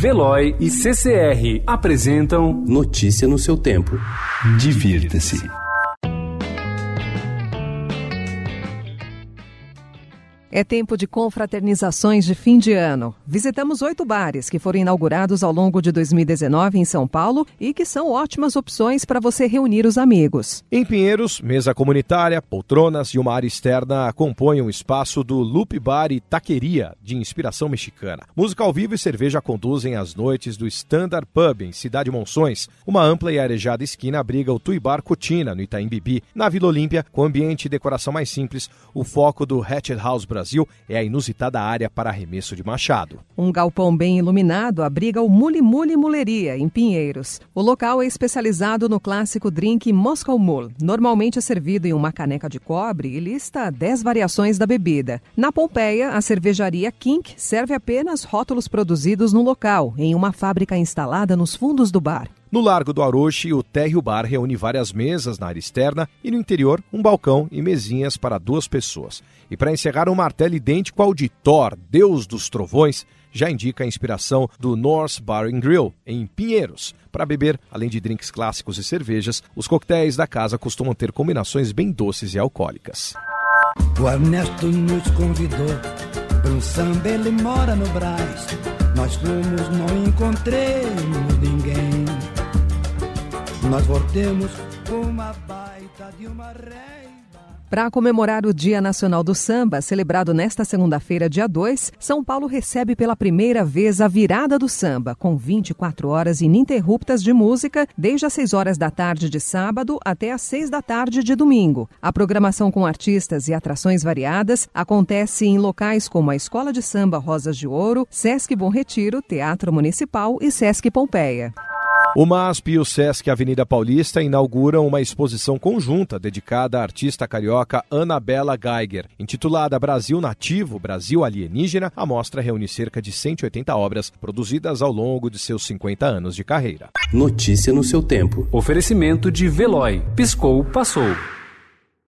Veloy e CCR apresentam Notícia no seu tempo. Divirta-se. É tempo de confraternizações de fim de ano. Visitamos oito bares que foram inaugurados ao longo de 2019 em São Paulo e que são ótimas opções para você reunir os amigos. Em Pinheiros, mesa comunitária, poltronas e uma área externa compõem o espaço do Loop Bar e Taqueria, de inspiração mexicana. Música ao vivo e cerveja conduzem as noites do Standard Pub, em Cidade Monções. Uma ampla e arejada esquina abriga o Tuibar Cotina, no Itaim Bibi. Na Vila Olímpia, com ambiente e decoração mais simples, o foco do Hatchet House Brasil Brasil é a inusitada área para arremesso de machado. Um galpão bem iluminado abriga o Muli Muli Muleria, em Pinheiros. O local é especializado no clássico drink Moscow Mule. Normalmente é servido em uma caneca de cobre e lista 10 variações da bebida. Na Pompeia, a cervejaria Kink serve apenas rótulos produzidos no local, em uma fábrica instalada nos fundos do bar. No Largo do Aroche, o Térreo Bar reúne várias mesas na área externa e no interior, um balcão e mesinhas para duas pessoas. E para encerrar, um martelo idêntico ao de Thor, deus dos trovões, já indica a inspiração do Norse Bar and Grill, em Pinheiros. Para beber, além de drinks clássicos e cervejas, os coquetéis da casa costumam ter combinações bem doces e alcoólicas. O Ernesto nos convidou para um samba, ele mora no Brás. Nós fomos, não encontremos ninguém. Nós voltemos com uma baita de uma reiva. Para comemorar o Dia Nacional do Samba, celebrado nesta segunda-feira, dia 2, São Paulo recebe pela primeira vez a virada do samba, com 24 horas ininterruptas de música, desde as 6 horas da tarde de sábado até as 6 da tarde de domingo. A programação com artistas e atrações variadas acontece em locais como a Escola de Samba Rosas de Ouro, Sesc Bom Retiro, Teatro Municipal e Sesc Pompeia. O MASP e o SESC Avenida Paulista inauguram uma exposição conjunta dedicada à artista carioca Anabela Geiger. Intitulada Brasil Nativo, Brasil Alienígena, a mostra reúne cerca de 180 obras produzidas ao longo de seus 50 anos de carreira. Notícia no seu tempo. Oferecimento de Veloy. Piscou, passou.